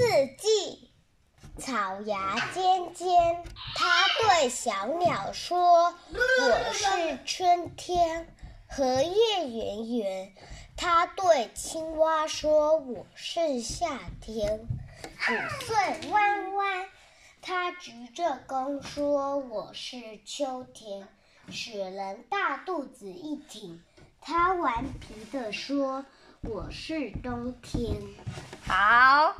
四季草芽尖尖它对小鸟说我是春天荷叶圆圆。它对青蛙说我是夏天。谷穗弯弯它鞠着躬说我是秋天。雪人大肚子一挺它顽皮地说我是冬天。好